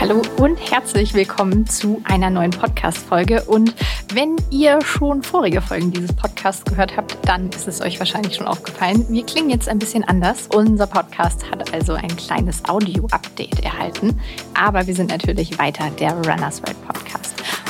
Hallo und herzlich willkommen zu einer neuen Podcast-Folge. Und wenn ihr schon vorige Folgen dieses Podcasts gehört habt, dann ist es euch wahrscheinlich schon aufgefallen. Wir klingen jetzt ein bisschen anders. Unser Podcast hat also ein kleines Audio-Update erhalten. Aber wir sind natürlich weiter der Runners World Podcast.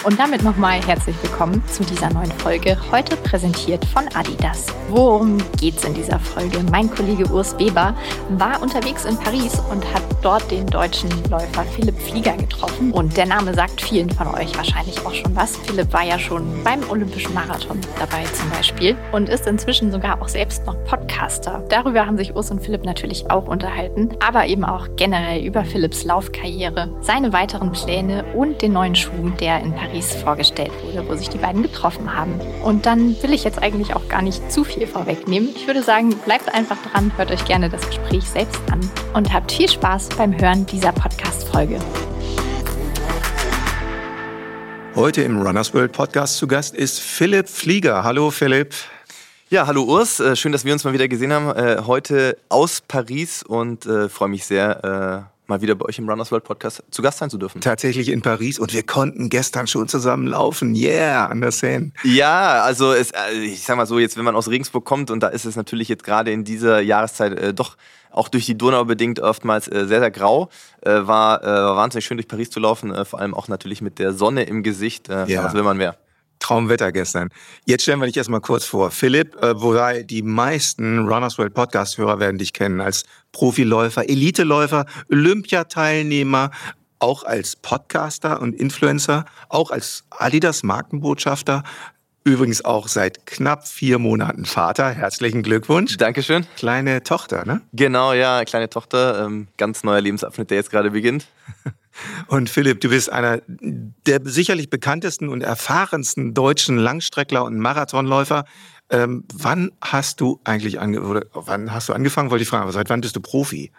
Und damit nochmal herzlich willkommen zu dieser neuen Folge, heute präsentiert von Adidas. Worum geht's in dieser Folge? Mein Kollege Urs Weber war unterwegs in Paris und hat dort den deutschen Läufer Philipp Flieger getroffen. Und der Name sagt vielen von euch wahrscheinlich auch schon was. Philipp war ja schon beim Olympischen Marathon dabei zum Beispiel und ist inzwischen sogar auch selbst noch Podcaster. Darüber haben sich Urs und Philipp natürlich auch unterhalten, aber eben auch generell über Philipps Laufkarriere, seine weiteren Pläne und den neuen Schuh, der in Paris Paris vorgestellt wurde, wo sich die beiden getroffen haben. Und dann will ich jetzt eigentlich auch gar nicht zu viel vorwegnehmen. Ich würde sagen, bleibt einfach dran, hört euch gerne das Gespräch selbst an und habt viel Spaß beim Hören dieser Podcast-Folge. Heute im Runners World Podcast zu Gast ist Philipp Flieger. Hallo Philipp. Ja, hallo Urs, äh, schön, dass wir uns mal wieder gesehen haben. Äh, heute aus Paris und äh, freue mich sehr, mal wieder bei euch im Runners World Podcast zu Gast sein zu dürfen. Tatsächlich in Paris und wir konnten gestern schon zusammen laufen. Yeah, an der Seine. Ja, also es, äh, ich sag mal so, jetzt wenn man aus Regensburg kommt und da ist es natürlich jetzt gerade in dieser Jahreszeit äh, doch auch durch die Donau bedingt oftmals äh, sehr, sehr grau. Äh, war, äh, war wahnsinnig schön durch Paris zu laufen, äh, vor allem auch natürlich mit der Sonne im Gesicht. ja. Was will man mehr? Traumwetter gestern. Jetzt stellen wir dich erstmal kurz vor. Philipp, äh, wobei die meisten Runners World Podcast-Hörer werden dich kennen als Profiläufer, Eliteläufer, Olympiateilnehmer, auch als Podcaster und Influencer, auch als Adidas Markenbotschafter, Übrigens auch seit knapp vier Monaten Vater. Herzlichen Glückwunsch. Dankeschön. Kleine Tochter, ne? Genau, ja, kleine Tochter. Ähm, ganz neuer Lebensabschnitt, der jetzt gerade beginnt. Und Philipp, du bist einer der sicherlich bekanntesten und erfahrensten deutschen Langstreckler und Marathonläufer. Ähm, wann hast du eigentlich ange oder wann hast du angefangen, wollte ich fragen, aber seit wann bist du Profi?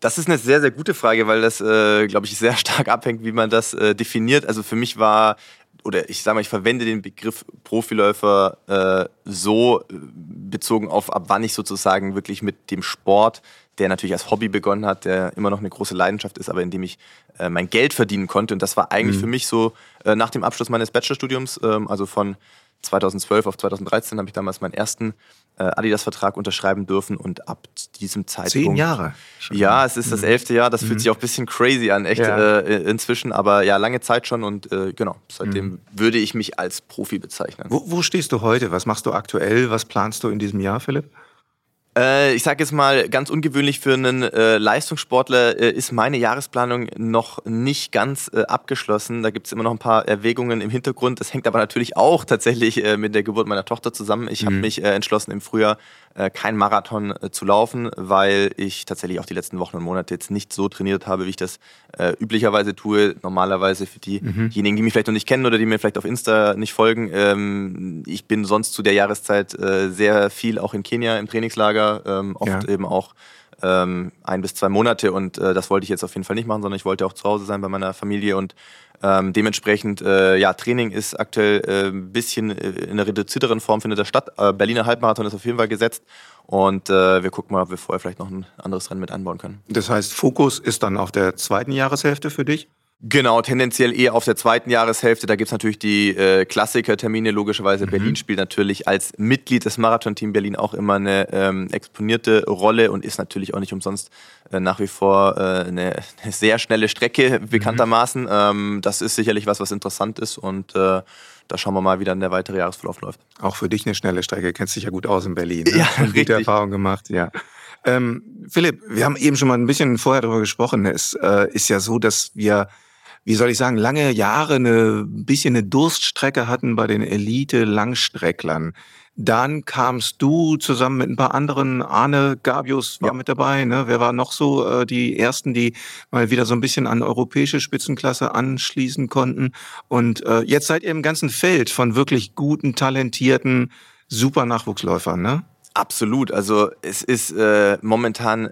Das ist eine sehr, sehr gute Frage, weil das, äh, glaube ich, sehr stark abhängt, wie man das äh, definiert. Also für mich war, oder ich sage mal, ich verwende den Begriff Profiläufer äh, so äh, bezogen auf, ab wann ich sozusagen wirklich mit dem Sport der natürlich als Hobby begonnen hat, der immer noch eine große Leidenschaft ist, aber in dem ich äh, mein Geld verdienen konnte. Und das war eigentlich mhm. für mich so äh, nach dem Abschluss meines Bachelorstudiums, ähm, also von 2012 auf 2013 habe ich damals meinen ersten äh, Adidas-Vertrag unterschreiben dürfen und ab diesem Zeitpunkt. Zehn Jahre. Schon. Ja, es ist das mhm. elfte Jahr. Das mhm. fühlt sich auch ein bisschen crazy an, echt ja. äh, inzwischen. Aber ja, lange Zeit schon und äh, genau, seitdem mhm. würde ich mich als Profi bezeichnen. Wo, wo stehst du heute? Was machst du aktuell? Was planst du in diesem Jahr, Philipp? Äh, ich sage jetzt mal, ganz ungewöhnlich für einen äh, Leistungssportler äh, ist meine Jahresplanung noch nicht ganz äh, abgeschlossen. Da gibt es immer noch ein paar Erwägungen im Hintergrund. Das hängt aber natürlich auch tatsächlich äh, mit der Geburt meiner Tochter zusammen. Ich mhm. habe mich äh, entschlossen, im Frühjahr äh, kein Marathon zu laufen, weil ich tatsächlich auch die letzten Wochen und Monate jetzt nicht so trainiert habe, wie ich das äh, üblicherweise tue. Normalerweise für diejenigen, mhm. die mich vielleicht noch nicht kennen oder die mir vielleicht auf Insta nicht folgen. Ähm, ich bin sonst zu der Jahreszeit äh, sehr viel auch in Kenia im Trainingslager, ähm, oft ja. eben auch ähm, ein bis zwei Monate und äh, das wollte ich jetzt auf jeden Fall nicht machen, sondern ich wollte auch zu Hause sein bei meiner Familie und ähm, dementsprechend, äh, ja, Training ist aktuell äh, ein bisschen äh, in einer reduzierteren Form findet der statt. Äh, Berliner Halbmarathon ist auf jeden Fall gesetzt und äh, wir gucken mal, ob wir vorher vielleicht noch ein anderes Rennen mit anbauen können. Das heißt, Fokus ist dann auf der zweiten Jahreshälfte für dich? Genau, tendenziell eher auf der zweiten Jahreshälfte. Da gibt es natürlich die äh, Klassiker-Termine, logischerweise. Mhm. Berlin spielt natürlich als Mitglied des Marathon-Team Berlin auch immer eine ähm, exponierte Rolle und ist natürlich auch nicht umsonst äh, nach wie vor äh, eine, eine, sehr schnelle Strecke, bekanntermaßen. Mhm. Ähm, das ist sicherlich was, was interessant ist und äh, da schauen wir mal, wie dann der weitere Jahresverlauf läuft. Auch für dich eine schnelle Strecke, kennst dich ja gut aus in Berlin. Ne? Ja, gute Erfahrung gemacht, ja. Ähm, Philipp, wir haben eben schon mal ein bisschen vorher darüber gesprochen. Es äh, ist ja so, dass wir wie soll ich sagen, lange Jahre eine bisschen eine Durststrecke hatten bei den Elite-Langstrecklern. Dann kamst du zusammen mit ein paar anderen, Arne Gabius war ja. mit dabei, ne? Wer war noch so äh, die ersten, die mal wieder so ein bisschen an europäische Spitzenklasse anschließen konnten? Und äh, jetzt seid ihr im ganzen Feld von wirklich guten, talentierten, super Nachwuchsläufern, ne? Absolut. Also es ist äh, momentan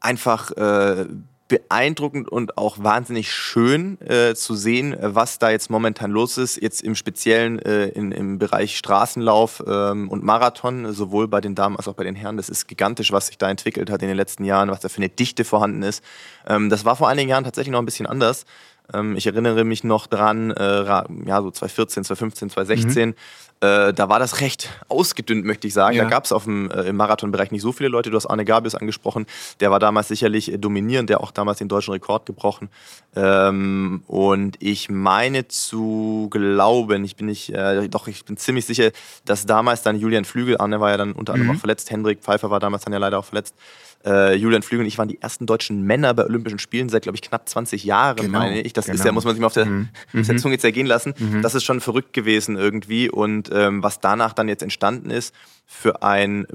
einfach äh, beeindruckend und auch wahnsinnig schön äh, zu sehen, was da jetzt momentan los ist. Jetzt im Speziellen äh, in, im Bereich Straßenlauf ähm, und Marathon, sowohl bei den Damen als auch bei den Herren. Das ist gigantisch, was sich da entwickelt hat in den letzten Jahren, was da für eine Dichte vorhanden ist. Ähm, das war vor einigen Jahren tatsächlich noch ein bisschen anders. Ähm, ich erinnere mich noch dran, äh, ja, so 2014, 2015, 2016. Mhm. Äh, da war das recht ausgedünnt, möchte ich sagen. Ja. Da gab es äh, im Marathonbereich nicht so viele Leute. Du hast Arne Gabius angesprochen. Der war damals sicherlich äh, dominierend, der auch damals den deutschen Rekord gebrochen. Ähm, und ich meine zu glauben, ich bin nicht, äh, doch, ich bin ziemlich sicher, dass damals dann Julian Flügel, Arne war ja dann unter anderem mhm. auch verletzt, Hendrik Pfeiffer war damals dann ja leider auch verletzt. Äh, Julian Flügel und ich waren die ersten deutschen Männer bei Olympischen Spielen seit, glaube ich, knapp 20 Jahren, genau, meine ich. Das genau. ist ja, muss man sich mal auf der, mhm. auf der Zunge zergehen lassen. Mhm. Das ist schon verrückt gewesen irgendwie. Und ähm, was danach dann jetzt entstanden ist, für ein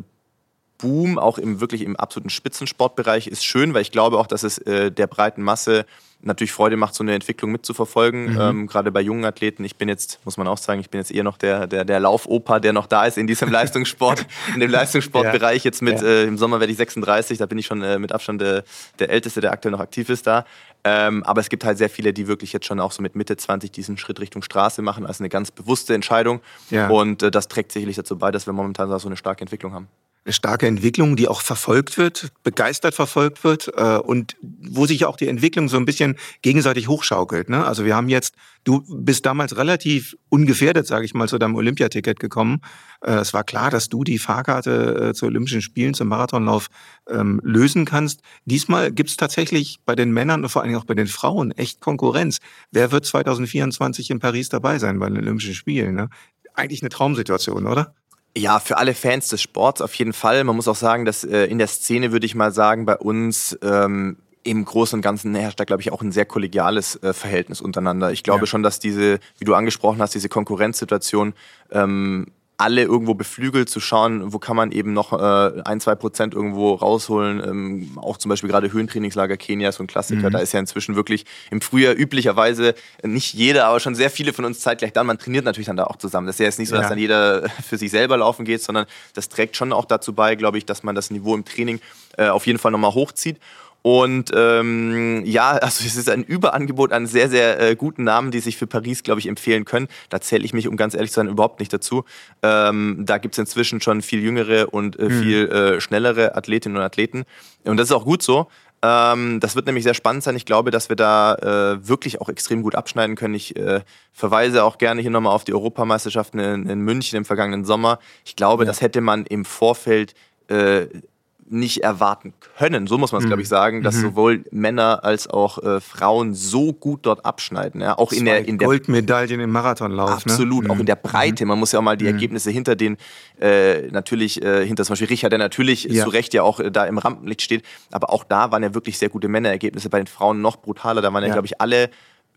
Boom, auch im wirklich im absoluten Spitzensportbereich, ist schön, weil ich glaube auch, dass es äh, der breiten Masse natürlich Freude macht, so eine Entwicklung mitzuverfolgen, mhm. ähm, gerade bei jungen Athleten. Ich bin jetzt, muss man auch sagen, ich bin jetzt eher noch der, der, der Laufopa, der noch da ist in diesem Leistungssport, in dem Leistungssportbereich. Jetzt mit, ja. äh, im Sommer werde ich 36, da bin ich schon äh, mit Abstand der, der Älteste, der aktuell noch aktiv ist da. Ähm, aber es gibt halt sehr viele, die wirklich jetzt schon auch so mit Mitte 20 diesen Schritt Richtung Straße machen, als eine ganz bewusste Entscheidung. Ja. Und äh, das trägt sicherlich dazu bei, dass wir momentan so eine starke Entwicklung haben eine starke Entwicklung, die auch verfolgt wird, begeistert verfolgt wird äh, und wo sich auch die Entwicklung so ein bisschen gegenseitig hochschaukelt. Ne? Also wir haben jetzt, du bist damals relativ ungefährdet, sage ich mal, zu deinem Olympiaticket gekommen. Äh, es war klar, dass du die Fahrkarte äh, zu Olympischen Spielen, zum Marathonlauf ähm, lösen kannst. Diesmal gibt es tatsächlich bei den Männern und vor allen Dingen auch bei den Frauen echt Konkurrenz. Wer wird 2024 in Paris dabei sein bei den Olympischen Spielen? Ne? Eigentlich eine Traumsituation, oder? Ja, für alle Fans des Sports auf jeden Fall. Man muss auch sagen, dass äh, in der Szene, würde ich mal sagen, bei uns ähm, im Großen und Ganzen herrscht da, glaube ich, auch ein sehr kollegiales äh, Verhältnis untereinander. Ich glaube ja. schon, dass diese, wie du angesprochen hast, diese Konkurrenzsituation ähm, alle irgendwo beflügelt, zu schauen, wo kann man eben noch äh, ein, zwei Prozent irgendwo rausholen. Ähm, auch zum Beispiel gerade Höhentrainingslager Kenia, so ein Klassiker. Mhm. Da ist ja inzwischen wirklich im Frühjahr üblicherweise nicht jeder, aber schon sehr viele von uns zeitgleich dann. Man trainiert natürlich dann da auch zusammen. Das ist ja jetzt nicht so, dass ja. dann jeder für sich selber laufen geht, sondern das trägt schon auch dazu bei, glaube ich, dass man das Niveau im Training äh, auf jeden Fall nochmal hochzieht. Und ähm, ja, also es ist ein Überangebot an sehr, sehr äh, guten Namen, die sich für Paris, glaube ich, empfehlen können. Da zähle ich mich, um ganz ehrlich zu sein, überhaupt nicht dazu. Ähm, da gibt es inzwischen schon viel jüngere und äh, mhm. viel äh, schnellere Athletinnen und Athleten. Und das ist auch gut so. Ähm, das wird nämlich sehr spannend sein. Ich glaube, dass wir da äh, wirklich auch extrem gut abschneiden können. Ich äh, verweise auch gerne hier nochmal auf die Europameisterschaften in, in, München im vergangenen Sommer. Ich glaube, ja. das hätte man im Vorfeld äh, nicht erwarten können, so muss man es, mhm. glaube ich, sagen, dass mhm. sowohl Männer als auch äh, Frauen so gut dort abschneiden. Ja? Auch in der, in der Goldmedaillen im Marathonlauf. Ne? Absolut, ne? auch in der mhm. Breite. Man muss ja auch mal die mhm. Ergebnisse hinter den, äh, natürlich, äh, hinter zum Beispiel Richard, der natürlich ja. zu Recht ja auch äh, da im Rampenlicht steht, aber auch da waren ja wirklich sehr gute Männerergebnisse, bei den Frauen noch brutaler. Da waren ja, ja glaube ich, alle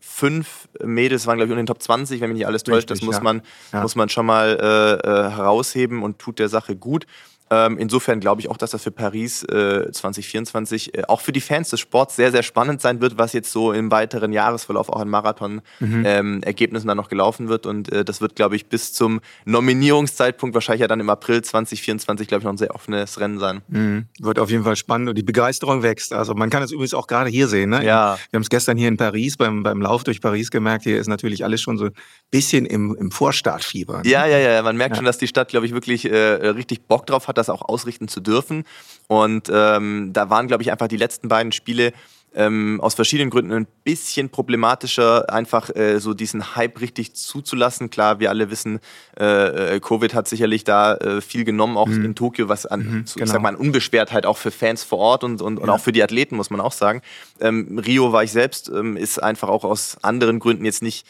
fünf Mädels waren, glaube ich, unter den Top 20, wenn mich nicht alles täuscht. Richtig, das muss, ja. man, ja. muss man schon mal äh, äh, herausheben und tut der Sache gut. Ähm, insofern glaube ich auch, dass das für Paris äh, 2024 äh, auch für die Fans des Sports sehr, sehr spannend sein wird, was jetzt so im weiteren Jahresverlauf auch an Marathon-Ergebnissen mhm. ähm, dann noch gelaufen wird. Und äh, das wird, glaube ich, bis zum Nominierungszeitpunkt, wahrscheinlich ja dann im April 2024, glaube ich, noch ein sehr offenes Rennen sein. Mhm. Wird auf jeden Fall spannend und die Begeisterung wächst. Also man kann es übrigens auch gerade hier sehen. Ne? Ja. Wir haben es gestern hier in Paris beim, beim Lauf durch Paris gemerkt. Hier ist natürlich alles schon so ein bisschen im, im Vorstartfieber. Ne? Ja, ja, ja. Man merkt ja. schon, dass die Stadt, glaube ich, wirklich äh, richtig Bock drauf hat, das auch ausrichten zu dürfen. Und ähm, da waren, glaube ich, einfach die letzten beiden Spiele ähm, aus verschiedenen Gründen ein bisschen problematischer, einfach äh, so diesen Hype richtig zuzulassen. Klar, wir alle wissen, äh, äh Covid hat sicherlich da äh, viel genommen, auch mhm. in Tokio, was an, mhm, so, genau. ich sag mal, an Unbeschwertheit auch für Fans vor Ort und, und, ja. und auch für die Athleten, muss man auch sagen. Ähm, Rio war ich selbst, ähm, ist einfach auch aus anderen Gründen jetzt nicht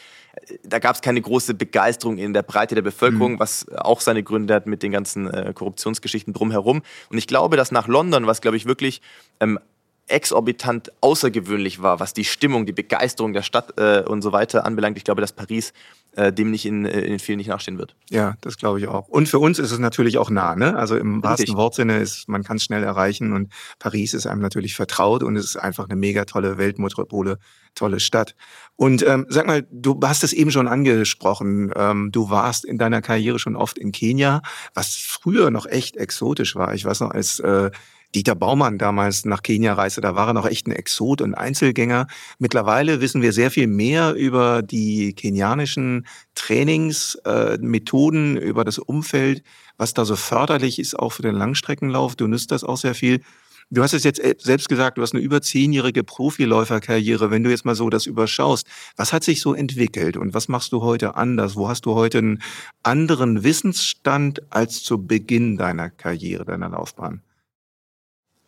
da gab es keine große Begeisterung in der Breite der Bevölkerung, mhm. was auch seine Gründe hat mit den ganzen äh, Korruptionsgeschichten drumherum. Und ich glaube, dass nach London, was glaube ich wirklich ähm, exorbitant außergewöhnlich war, was die Stimmung, die Begeisterung der Stadt äh, und so weiter anbelangt. Ich glaube, dass Paris dem nicht in, äh, in vielen nicht nachstehen wird. Ja, das glaube ich auch. Und für uns ist es natürlich auch nah, ne? Also im wahrsten Wortsinne ist, man kann es schnell erreichen und Paris ist einem natürlich vertraut und es ist einfach eine mega tolle Weltmetropole, tolle Stadt. Und ähm, sag mal, du hast es eben schon angesprochen, ähm, du warst in deiner Karriere schon oft in Kenia, was früher noch echt exotisch war. Ich weiß noch, als äh, Dieter Baumann damals nach Kenia reiste, da war er noch echt ein Exot und Einzelgänger. Mittlerweile wissen wir sehr viel mehr über die kenianischen Trainingsmethoden, äh, über das Umfeld, was da so förderlich ist, auch für den Langstreckenlauf. Du nützt das auch sehr viel. Du hast es jetzt selbst gesagt, du hast eine über zehnjährige Profiläuferkarriere. Wenn du jetzt mal so das überschaust, was hat sich so entwickelt und was machst du heute anders? Wo hast du heute einen anderen Wissensstand als zu Beginn deiner Karriere, deiner Laufbahn?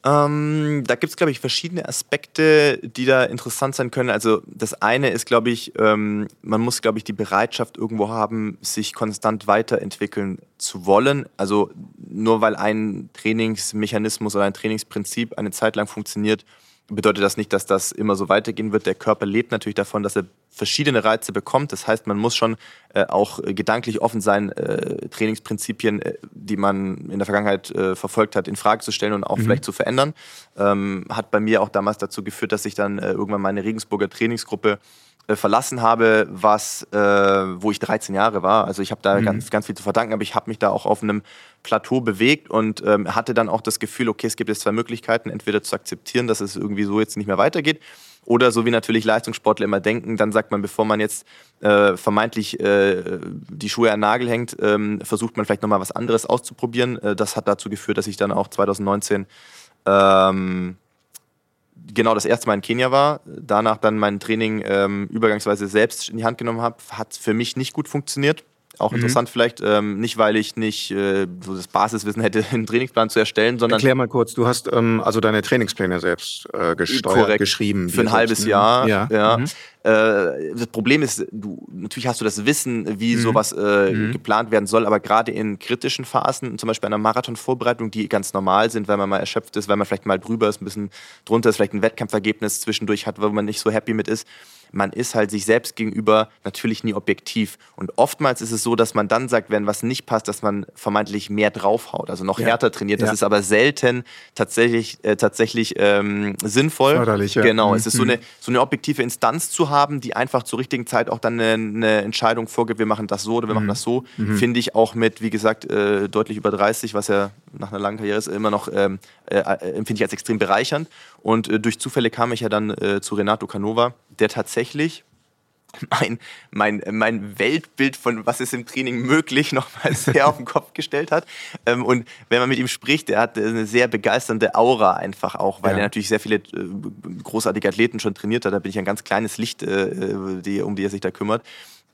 Ähm, da gibt es, glaube ich, verschiedene Aspekte, die da interessant sein können. Also das eine ist, glaube ich, ähm, man muss, glaube ich, die Bereitschaft irgendwo haben, sich konstant weiterentwickeln zu wollen. Also nur weil ein Trainingsmechanismus oder ein Trainingsprinzip eine Zeit lang funktioniert, bedeutet das nicht, dass das immer so weitergehen wird. Der Körper lebt natürlich davon, dass er verschiedene Reize bekommt. Das heißt, man muss schon äh, auch gedanklich offen sein, äh, Trainingsprinzipien, äh, die man in der Vergangenheit äh, verfolgt hat, in Frage zu stellen und auch mhm. vielleicht zu verändern. Ähm, hat bei mir auch damals dazu geführt, dass ich dann äh, irgendwann meine Regensburger Trainingsgruppe äh, verlassen habe, was, äh, wo ich 13 Jahre war. Also ich habe da mhm. ganz, ganz viel zu verdanken, aber ich habe mich da auch auf einem Plateau bewegt und ähm, hatte dann auch das Gefühl, okay, es gibt jetzt zwei Möglichkeiten, entweder zu akzeptieren, dass es irgendwie so jetzt nicht mehr weitergeht, oder so wie natürlich Leistungssportler immer denken, dann sagt man, bevor man jetzt äh, vermeintlich äh, die Schuhe an den Nagel hängt, ähm, versucht man vielleicht nochmal was anderes auszuprobieren. Äh, das hat dazu geführt, dass ich dann auch 2019 ähm, genau das erste Mal in Kenia war, danach dann mein Training ähm, übergangsweise selbst in die Hand genommen habe, hat für mich nicht gut funktioniert. Auch mhm. interessant vielleicht, ähm, nicht weil ich nicht äh, so das Basiswissen hätte, einen Trainingsplan zu erstellen, sondern. Erklär mal kurz, du hast ähm, also deine Trainingspläne selbst äh, gesteuert, korrekt, geschrieben. Für ein halbes ne? Jahr. Ja. ja. Mhm. Äh, das Problem ist, du natürlich hast du das Wissen, wie mhm. sowas äh, mhm. geplant werden soll, aber gerade in kritischen Phasen, zum Beispiel einer Marathonvorbereitung, die ganz normal sind, weil man mal erschöpft ist, weil man vielleicht mal drüber ist, ein bisschen drunter ist, vielleicht ein Wettkampfergebnis zwischendurch hat, wo man nicht so happy mit ist man ist halt sich selbst gegenüber natürlich nie objektiv. Und oftmals ist es so, dass man dann sagt, wenn was nicht passt, dass man vermeintlich mehr draufhaut, also noch ja. härter trainiert. Das ja. ist aber selten tatsächlich, äh, tatsächlich ähm, sinnvoll. Förderlich, ja. Genau, mhm. es ist so eine, so eine objektive Instanz zu haben, die einfach zur richtigen Zeit auch dann eine, eine Entscheidung vorgibt, wir machen das so oder wir mhm. machen das so, mhm. finde ich auch mit, wie gesagt, äh, deutlich über 30, was ja nach einer langen Karriere ist, immer noch, ähm, äh, äh, empfinde ich als extrem bereichernd. Und äh, durch Zufälle kam ich ja dann äh, zu Renato Canova, der tatsächlich mein, mein, mein Weltbild von was ist im Training möglich nochmal sehr auf den Kopf gestellt hat. Ähm, und wenn man mit ihm spricht, der hat eine sehr begeisternde Aura einfach auch, weil ja. er natürlich sehr viele äh, großartige Athleten schon trainiert hat. Da bin ich ein ganz kleines Licht, äh, die, um die er sich da kümmert.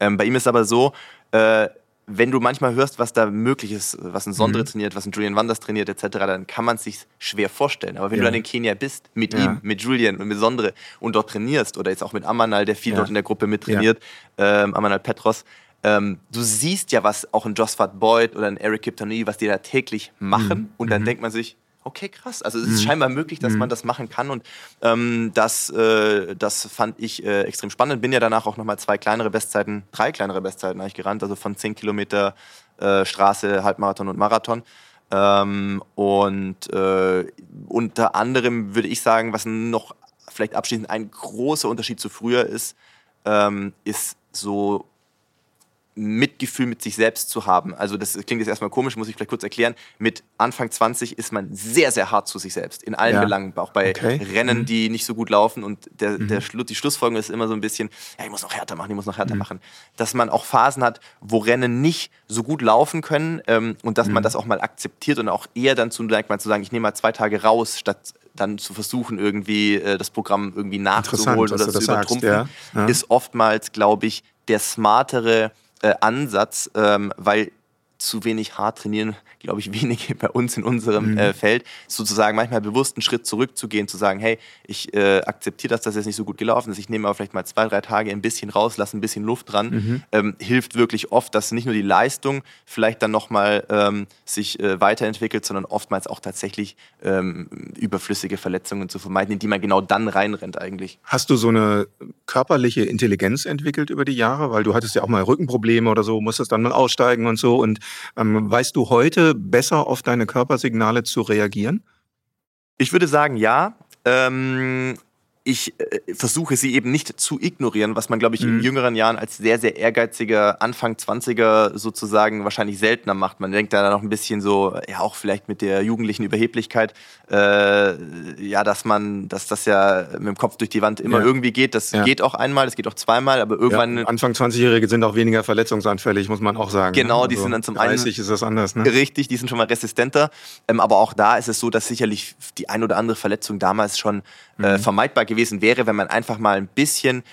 Ähm, bei ihm ist aber so, äh, wenn du manchmal hörst, was da möglich ist, was ein Sondre mhm. trainiert, was ein Julian Wanders trainiert, etc., dann kann man es sich schwer vorstellen. Aber wenn ja. du dann in Kenia bist, mit ja. ihm, mit Julian und mit Sondre und dort trainierst, oder jetzt auch mit Amanal, der viel ja. dort in der Gruppe mittrainiert, ähm, Amanal Petros, ähm, du siehst ja, was auch ein Josfat Boyd oder ein Eric Kiptanui, was die da täglich machen. Mhm. Und dann mhm. denkt man sich, okay, krass. Also es ist mhm. scheinbar möglich, dass mhm. man das machen kann und ähm, das, äh, das fand ich äh, extrem spannend. Bin ja danach auch nochmal zwei kleinere Bestzeiten, drei kleinere Bestzeiten eigentlich gerannt, also von 10 Kilometer äh, Straße, Halbmarathon und Marathon. Ähm, und äh, unter anderem würde ich sagen, was noch vielleicht abschließend ein großer Unterschied zu früher ist, ähm, ist so Mitgefühl mit sich selbst zu haben. Also das klingt jetzt erstmal komisch, muss ich vielleicht kurz erklären. Mit Anfang 20 ist man sehr, sehr hart zu sich selbst. In allen ja. Belangen. Auch bei okay. Rennen, mhm. die nicht so gut laufen. Und der, mhm. der Schlu die Schlussfolgerung ist immer so ein bisschen, ja, ich muss noch härter machen, ich muss noch härter mhm. machen. Dass man auch Phasen hat, wo Rennen nicht so gut laufen können ähm, und dass man mhm. das auch mal akzeptiert und auch eher dann zu, mal zu sagen, ich nehme mal zwei Tage raus, statt dann zu versuchen, irgendwie äh, das Programm irgendwie nachzuholen oder zu übertrumpfen, ja. Ja. ist oftmals, glaube ich, der smartere Ansatz, ähm, weil zu wenig hart trainieren, glaube ich, wenige bei uns in unserem mhm. äh, Feld, sozusagen manchmal bewusst einen Schritt zurückzugehen, zu sagen, hey, ich äh, akzeptiere, dass das jetzt nicht so gut gelaufen ist, ich nehme aber vielleicht mal zwei, drei Tage ein bisschen raus, lasse ein bisschen Luft dran, mhm. ähm, hilft wirklich oft, dass nicht nur die Leistung vielleicht dann nochmal ähm, sich äh, weiterentwickelt, sondern oftmals auch tatsächlich ähm, überflüssige Verletzungen zu vermeiden, in die man genau dann reinrennt eigentlich. Hast du so eine körperliche Intelligenz entwickelt über die Jahre? Weil du hattest ja auch mal Rückenprobleme oder so, musstest dann mal aussteigen und so und weißt du heute besser auf deine Körpersignale zu reagieren? Ich würde sagen, ja. Ähm, ich äh, versuche sie eben nicht zu ignorieren, was man, glaube ich, mhm. in jüngeren Jahren als sehr, sehr ehrgeiziger Anfang 20er sozusagen wahrscheinlich seltener macht. Man denkt da noch ein bisschen so, ja, auch vielleicht mit der jugendlichen Überheblichkeit, äh, ja, dass man, dass das ja mit dem Kopf durch die Wand immer ja. irgendwie geht. Das ja. geht auch einmal, das geht auch zweimal, aber irgendwann. Ja, Anfang 20-Jährige sind auch weniger verletzungsanfällig, muss man auch sagen. Genau, ne? die also sind dann zum 30 einen. 30 ist das anders, ne? Richtig, die sind schon mal resistenter. Ähm, aber auch da ist es so, dass sicherlich die ein oder andere Verletzung damals schon äh, mhm. vermeidbar gewesen wäre, wenn man einfach mal ein bisschen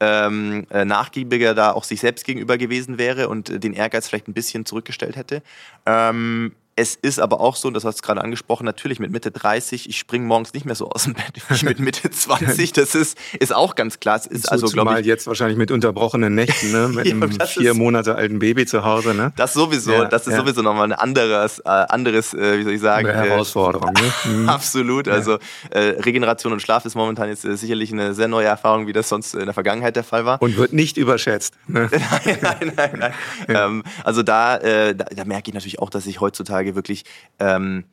ähm, äh, nachgiebiger da auch sich selbst gegenüber gewesen wäre und äh, den Ehrgeiz vielleicht ein bisschen zurückgestellt hätte. Ähm, es ist aber auch so, und das hast du gerade angesprochen, natürlich mit Mitte 30, ich springe morgens nicht mehr so aus dem Bett wie mit Mitte 20. Das ist, ist auch ganz klar. Es ist so, also, glaube ich. jetzt wahrscheinlich mit unterbrochenen Nächten, ne? mit ja, einem vier Monate alten Baby zu Hause. Ne? Das sowieso, ja, das ist ja. sowieso nochmal ein anderes, äh, anderes äh, wie soll ich sagen? Eine Herausforderung. Ne? Mhm. Absolut. Also äh, Regeneration und Schlaf ist momentan jetzt äh, sicherlich eine sehr neue Erfahrung, wie das sonst in der Vergangenheit der Fall war. Und wird nicht überschätzt. Ne? nein, nein, nein. nein. Ähm, also da, äh, da, da merke ich natürlich auch, dass ich heutzutage heutzutage wirklich, ähm,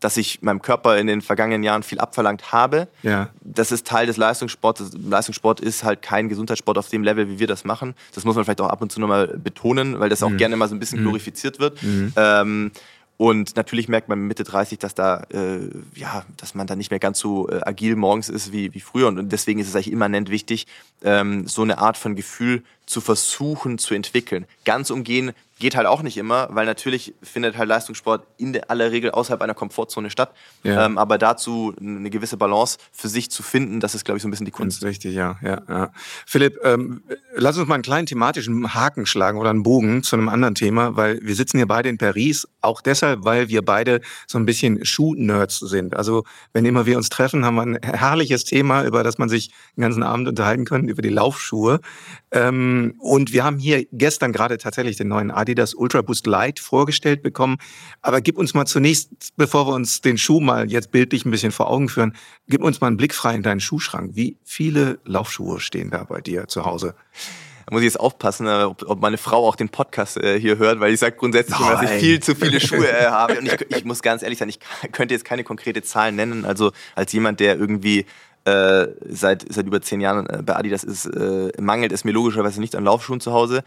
dass ich meinem Körper in den vergangenen Jahren viel abverlangt habe. Ja. Das ist Teil des Leistungssports. Leistungssport ist halt kein Gesundheitssport auf dem Level, wie wir das machen. Das muss man vielleicht auch ab und zu nochmal betonen, weil das auch mhm. gerne mal so ein bisschen mhm. glorifiziert wird. Mhm. Ähm, und natürlich merkt man Mitte 30, dass da, äh, ja, dass man da nicht mehr ganz so äh, agil morgens ist wie, wie früher. Und deswegen ist es eigentlich immanent wichtig, ähm, so eine Art von Gefühl zu versuchen zu entwickeln. Ganz umgehen geht halt auch nicht immer, weil natürlich findet halt Leistungssport in der aller Regel außerhalb einer Komfortzone statt. Ja. Ähm, aber dazu eine gewisse Balance für sich zu finden, das ist, glaube ich, so ein bisschen die Kunst. Ganz richtig, ja. ja, ja. Philipp, ähm, lass uns mal einen kleinen thematischen Haken schlagen oder einen Bogen zu einem anderen Thema, weil wir sitzen hier beide in Paris, auch deshalb, weil wir beide so ein bisschen Schuh-Nerds sind. Also wenn immer wir uns treffen, haben wir ein herrliches Thema, über das man sich den ganzen Abend unterhalten kann, über die Laufschuhe. Ähm, und wir haben hier gestern gerade tatsächlich den neuen Adidas Ultra Boost Light vorgestellt bekommen. Aber gib uns mal zunächst, bevor wir uns den Schuh mal jetzt bildlich ein bisschen vor Augen führen, gib uns mal einen Blick frei in deinen Schuhschrank. Wie viele Laufschuhe stehen da bei dir zu Hause? Da muss ich jetzt aufpassen, äh, ob, meine Frau auch den Podcast äh, hier hört, weil ich sage grundsätzlich immer, dass ich viel zu viele Schuhe äh, habe. Und ich, ich muss ganz ehrlich sein, ich könnte jetzt keine konkrete Zahlen nennen. Also als jemand, der irgendwie äh, seit, seit über zehn Jahren bei Adidas ist, mangelt es mir logischerweise nicht an Laufschuhen zu Hause.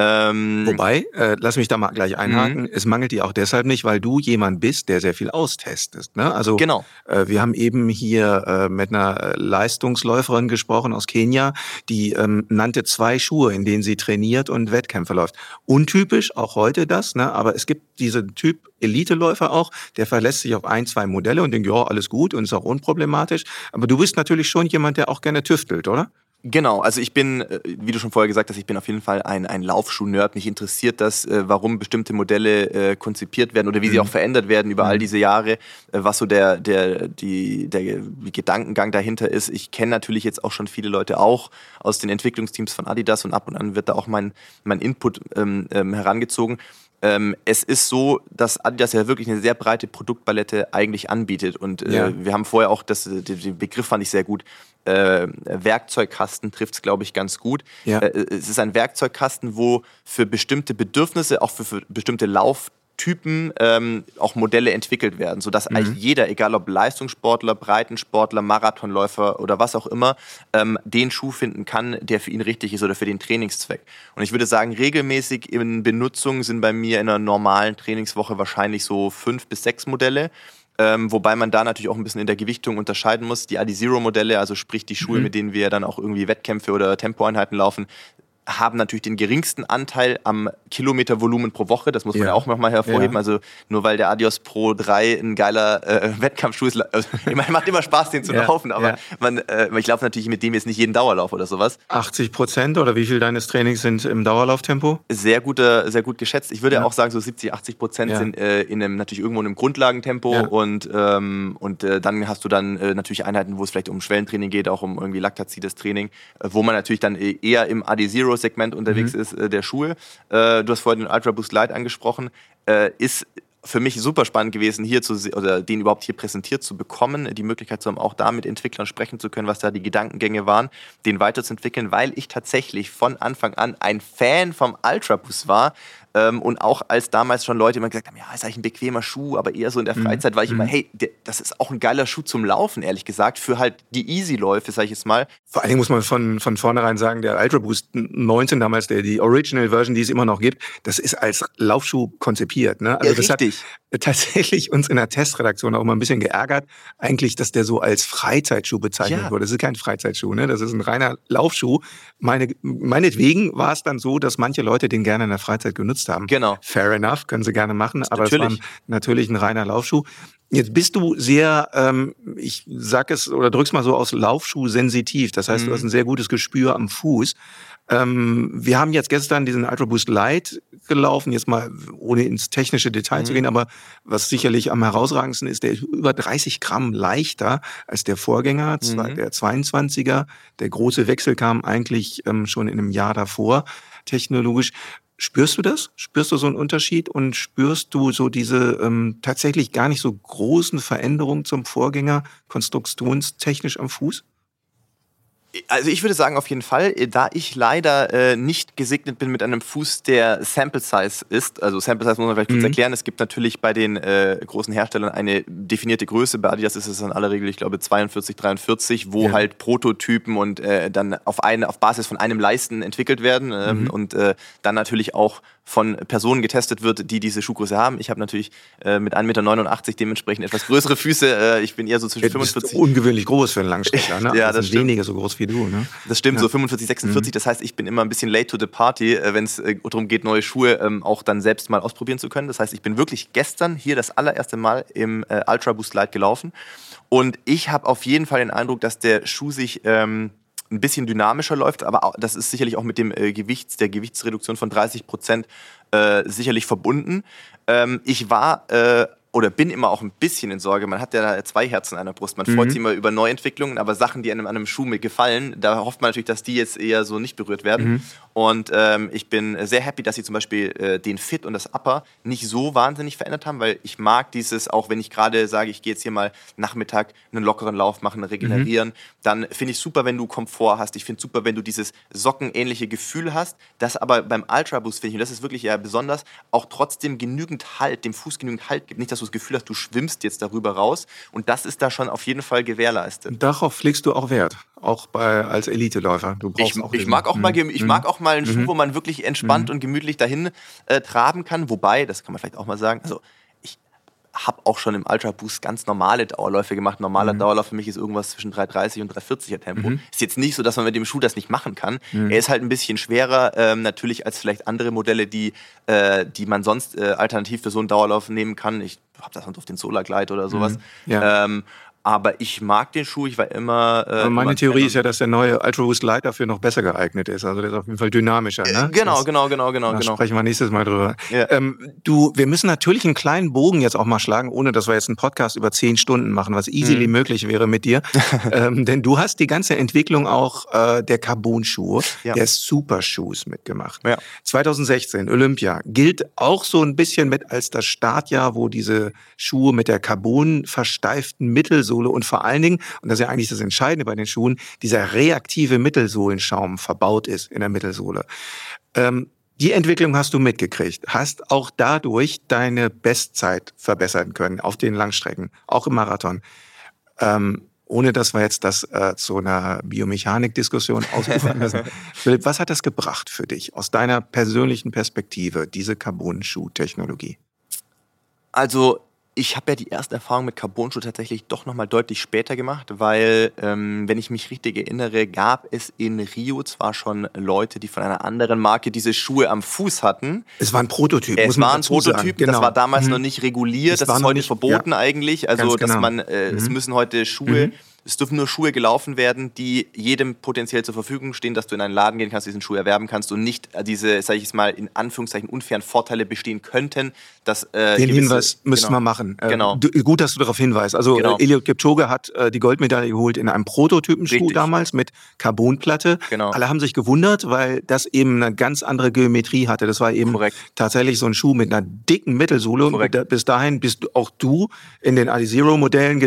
Ähm, Wobei, äh, lass mich da mal gleich einhaken, mhm. es mangelt dir auch deshalb nicht, weil du jemand bist, der sehr viel austestet. Ne? Also genau. Äh, wir haben eben hier äh, mit einer Leistungsläuferin gesprochen aus Kenia, die ähm, nannte zwei Schuhe, in denen sie trainiert und Wettkämpfe läuft. Untypisch, auch heute das, ne? aber es gibt diesen Typ Eliteläufer auch, der verlässt sich auf ein, zwei Modelle und denkt, ja, alles gut und ist auch unproblematisch. Aber du bist natürlich schon jemand, der auch gerne tüftelt, oder? Genau, also ich bin, äh, wie du schon vorher gesagt hast, ich bin auf jeden Fall ein, ein Laufschuh-Nerd. Mich interessiert das, äh, warum bestimmte Modelle äh, konzipiert werden oder wie mhm. sie auch verändert werden über mhm. all diese Jahre, was so der, der, die, der Gedankengang dahinter ist. Ich kenne natürlich jetzt auch schon viele Leute auch aus den Entwicklungsteams von Adidas und ab und an wird da auch mein, mein Input ähm, ähm, herangezogen. Ähm, es ist so, dass Adidas ja wirklich eine sehr breite Produktpalette eigentlich anbietet. Und äh, ja. wir haben vorher auch, das, den Begriff fand ich sehr gut, äh, Werkzeugkasten trifft es, glaube ich, ganz gut. Ja. Äh, es ist ein Werkzeugkasten, wo für bestimmte Bedürfnisse, auch für, für bestimmte Lauf Typen ähm, auch Modelle entwickelt werden, sodass mhm. eigentlich jeder, egal ob Leistungssportler, Breitensportler, Marathonläufer oder was auch immer, ähm, den Schuh finden kann, der für ihn richtig ist oder für den Trainingszweck. Und ich würde sagen, regelmäßig in Benutzung sind bei mir in einer normalen Trainingswoche wahrscheinlich so fünf bis sechs Modelle. Ähm, wobei man da natürlich auch ein bisschen in der Gewichtung unterscheiden muss. Die Adi-Zero-Modelle, also sprich die Schuhe, mhm. mit denen wir dann auch irgendwie Wettkämpfe oder Tempoeinheiten laufen, haben natürlich den geringsten Anteil am Kilometervolumen pro Woche. Das muss man ja, ja auch nochmal hervorheben. Ja. Also nur weil der Adios Pro 3 ein geiler äh, Wettkampfschuh ist, also, ich meine, macht immer Spaß, den zu ja, laufen, aber man, äh, ich laufe natürlich mit dem jetzt nicht jeden Dauerlauf oder sowas. 80 Prozent oder wie viel deines Trainings sind im Dauerlauftempo? Sehr guter, sehr gut geschätzt. Ich würde auch sagen, so 70, 80 Prozent sind äh, in einem, natürlich irgendwo in einem Grundlagentempo und, ähm, und äh, dann hast du dann äh, natürlich Einheiten, wo es vielleicht um Schwellentraining geht, auch um irgendwie laktazides Training, äh, wo man natürlich dann äh, eher im Adi Zero Segment unterwegs mhm. ist, äh, der Schuhe. Äh, du hast vorhin den Ultra Boost Light angesprochen. Äh, ist für mich super spannend gewesen, hier zu oder den überhaupt hier präsentiert zu bekommen, die Möglichkeit zu haben, auch da mit Entwicklern sprechen zu können, was da die Gedankengänge waren, den weiterzuentwickeln, weil ich tatsächlich von Anfang an ein Fan vom Ultraboost war, Ähm, und auch als damals schon Leute immer gesagt haben, ja, ist eigentlich ein bequemer Schuh, aber eher so in der mhm. Freizeit, war ich immer, mhm. hey, der, das ist auch ein geiler Schuh zum Laufen, ehrlich gesagt, für halt die Easy-Läufe, sag ich jetzt mal. Vor allen Dingen muss man von, von vornherein sagen, der Ultra Boost 19 damals, der, die Original Version, die es immer noch gibt, das ist als Laufschuh konzipiert. Ne? Also ja, das richtig. hat tatsächlich uns in der Testredaktion auch mal ein bisschen geärgert, eigentlich, dass der so als Freizeitschuh bezeichnet ja. wurde. Das ist kein Freizeitschuh, ne? das ist ein reiner Laufschuh. Meine, meinetwegen war es dann so, dass manche Leute den gerne in der Freizeit genutzt haben. Genau. Fair enough, können sie gerne machen, aber natürlich. es war natürlich ein reiner Laufschuh. Jetzt bist du sehr, ähm, ich sag es oder drück's mal so aus, Laufschuh sensitiv. Das heißt, mhm. du hast ein sehr gutes Gespür am Fuß. Ähm, wir haben jetzt gestern diesen Ultra Boost Light gelaufen, jetzt mal ohne ins technische Detail mhm. zu gehen, aber was sicherlich am herausragendsten ist, der ist über 30 Gramm leichter als der Vorgänger, mhm. der 22er. Der große Wechsel kam eigentlich ähm, schon in einem Jahr davor technologisch. Spürst du das? Spürst du so einen Unterschied und spürst du so diese ähm, tatsächlich gar nicht so großen Veränderungen zum Vorgänger konstruktionstechnisch am Fuß? Also ich würde sagen auf jeden Fall, äh, da ich leider äh, nicht gesegnet bin mit einem Fuß, der Sample Size ist. Also Sample Size muss man vielleicht kurz mhm. erklären. Es gibt natürlich bei den äh, großen Herstellern eine definierte Größe. Bei Adidas ist es in aller Regel, ich glaube, 42, 43, wo ja. halt Prototypen und äh, dann auf, eine, auf Basis von einem Leisten entwickelt werden ähm, mhm. und äh, dann natürlich auch von Personen getestet wird, die diese Schuhgröße haben. Ich habe natürlich äh, mit 1,89 Meter dementsprechend etwas größere Füße. ich bin eher so zwischen ja, 45. ungewöhnlich groß für einen Langstreckler, ne? ja, also das weniger so groß wie du, ne? Das stimmt, ja. so 45, 46. Mhm. Das heißt, ich bin immer ein bisschen late to the party, äh, wenn es äh, darum geht, neue Schuhe ähm, auch dann selbst mal ausprobieren zu können. Das heißt, ich bin wirklich gestern hier das allererste Mal im äh, Ultra Boost Light gelaufen. Und ich habe auf jeden Fall den Eindruck, dass der Schuh sich ähm, ein bisschen dynamischer läuft, aber auch, das ist sicherlich auch mit dem äh, Gewichts, der Gewichtsreduktion von 30 Prozent äh, sicherlich verbunden. Ähm, ich war äh, oder bin immer auch ein bisschen in Sorge. Man hat ja zwei Herzen an der Brust. Man mhm. freut sich immer über Neuentwicklungen, aber Sachen, die einem an einem Schuh gefallen, da hofft man natürlich, dass die jetzt eher so nicht berührt werden. Mhm. Und ähm, ich bin sehr happy, dass sie zum Beispiel äh, den Fit und das Upper nicht so wahnsinnig verändert haben, weil ich mag dieses, auch wenn ich gerade sage, ich gehe jetzt hier mal Nachmittag einen lockeren Lauf machen, regenerieren, mhm. dann finde ich super, wenn du Komfort hast. Ich finde super, wenn du dieses sockenähnliche Gefühl hast, das aber beim Ultra Boost finde ich, und das ist wirklich ja besonders, auch trotzdem genügend Halt, dem Fuß genügend Halt gibt. Nicht, dass du das Gefühl hast, du schwimmst jetzt darüber raus. Und das ist da schon auf jeden Fall gewährleistet. Darauf legst du auch Wert, auch bei, als Eliteläufer. Du brauchst ich, auch ich mag auch mal, ich mag auch mal einen Schuh, mhm. wo man wirklich entspannt mhm. und gemütlich dahin äh, traben kann. Wobei, das kann man vielleicht auch mal sagen, also habe auch schon im Ultra Boost ganz normale Dauerläufe gemacht. Normaler mhm. Dauerlauf für mich ist irgendwas zwischen 3,30 und 3,40er Tempo. Mhm. Ist jetzt nicht so, dass man mit dem Schuh das nicht machen kann. Mhm. Er ist halt ein bisschen schwerer, ähm, natürlich als vielleicht andere Modelle, die, äh, die man sonst äh, alternativ für so einen Dauerlauf nehmen kann. Ich habe das auf den Solar Glide oder sowas. Mhm. Ja. Ähm, aber ich mag den Schuh, ich war immer. Äh, Aber meine immer Theorie ist ja, dass der neue Ultra Boost Light dafür noch besser geeignet ist. Also der ist auf jeden Fall dynamischer. Ne? Äh, genau, das, genau, genau, genau. Da genau. sprechen wir nächstes Mal drüber. Ja. Ähm, du, wir müssen natürlich einen kleinen Bogen jetzt auch mal schlagen, ohne dass wir jetzt einen Podcast über zehn Stunden machen, was easily mhm. möglich wäre mit dir. ähm, denn du hast die ganze Entwicklung auch äh, der Carbon-Schuhe, ja. der Super-Shoes mitgemacht. Ja. 2016, Olympia, gilt auch so ein bisschen mit als das Startjahr, wo diese Schuhe mit der Carbon versteiften Mittelsohle Mittelsohle und vor allen Dingen, und das ist ja eigentlich das Entscheidende bei den Schuhen, dieser reaktive Mittelsohlenschaum verbaut ist in der Mittelsohle. Ähm, die Entwicklung hast du mitgekriegt, hast auch dadurch deine Bestzeit verbessern können auf den Langstrecken, auch im Marathon. Ähm, ohne dass wir jetzt das äh, zu einer Biomechanik-Diskussion ausufern lassen. Philipp, was hat das gebracht für dich aus deiner persönlichen Perspektive, diese Carbon-Schuh-Technologie? Also ich habe ja die erste Erfahrung mit Carbon-Schuh tatsächlich doch nochmal deutlich später gemacht, weil, ähm, wenn ich mich richtig erinnere, gab es in Rio zwar schon Leute, die von einer anderen Marke diese Schuhe am Fuß hatten. Es war ein Prototyp. Es war ein Prototyp, genau. das war damals mhm. noch nicht reguliert, es das ist heute nicht, verboten ja. eigentlich. Also, dass genau. man, äh, mhm. es müssen heute Schuhe. Mhm es dürfen nur Schuhe gelaufen werden, die jedem potenziell zur Verfügung stehen, dass du in einen Laden gehen kannst, diesen Schuh erwerben kannst und nicht diese, sage ich jetzt mal, in Anführungszeichen unfairen Vorteile bestehen könnten. Dass, äh, Den gewisse, Hinweis müssen genau, wir machen. Äh, genau. Du, gut, dass du darauf hinweist. Also genau. äh, Eliot Kipchoge hat äh, die Goldmedaille geholt in einem Prototypenschuh damals mit Carbonplatte. Genau. Alle haben sich gewundert, weil das eben eine ganz andere Geometrie hatte. Das war eben Korrekt. tatsächlich so ein Schuh mit einer dicken Mittelsohle. Korrekt. Bis dahin bist auch du in den Adizero-Modellen,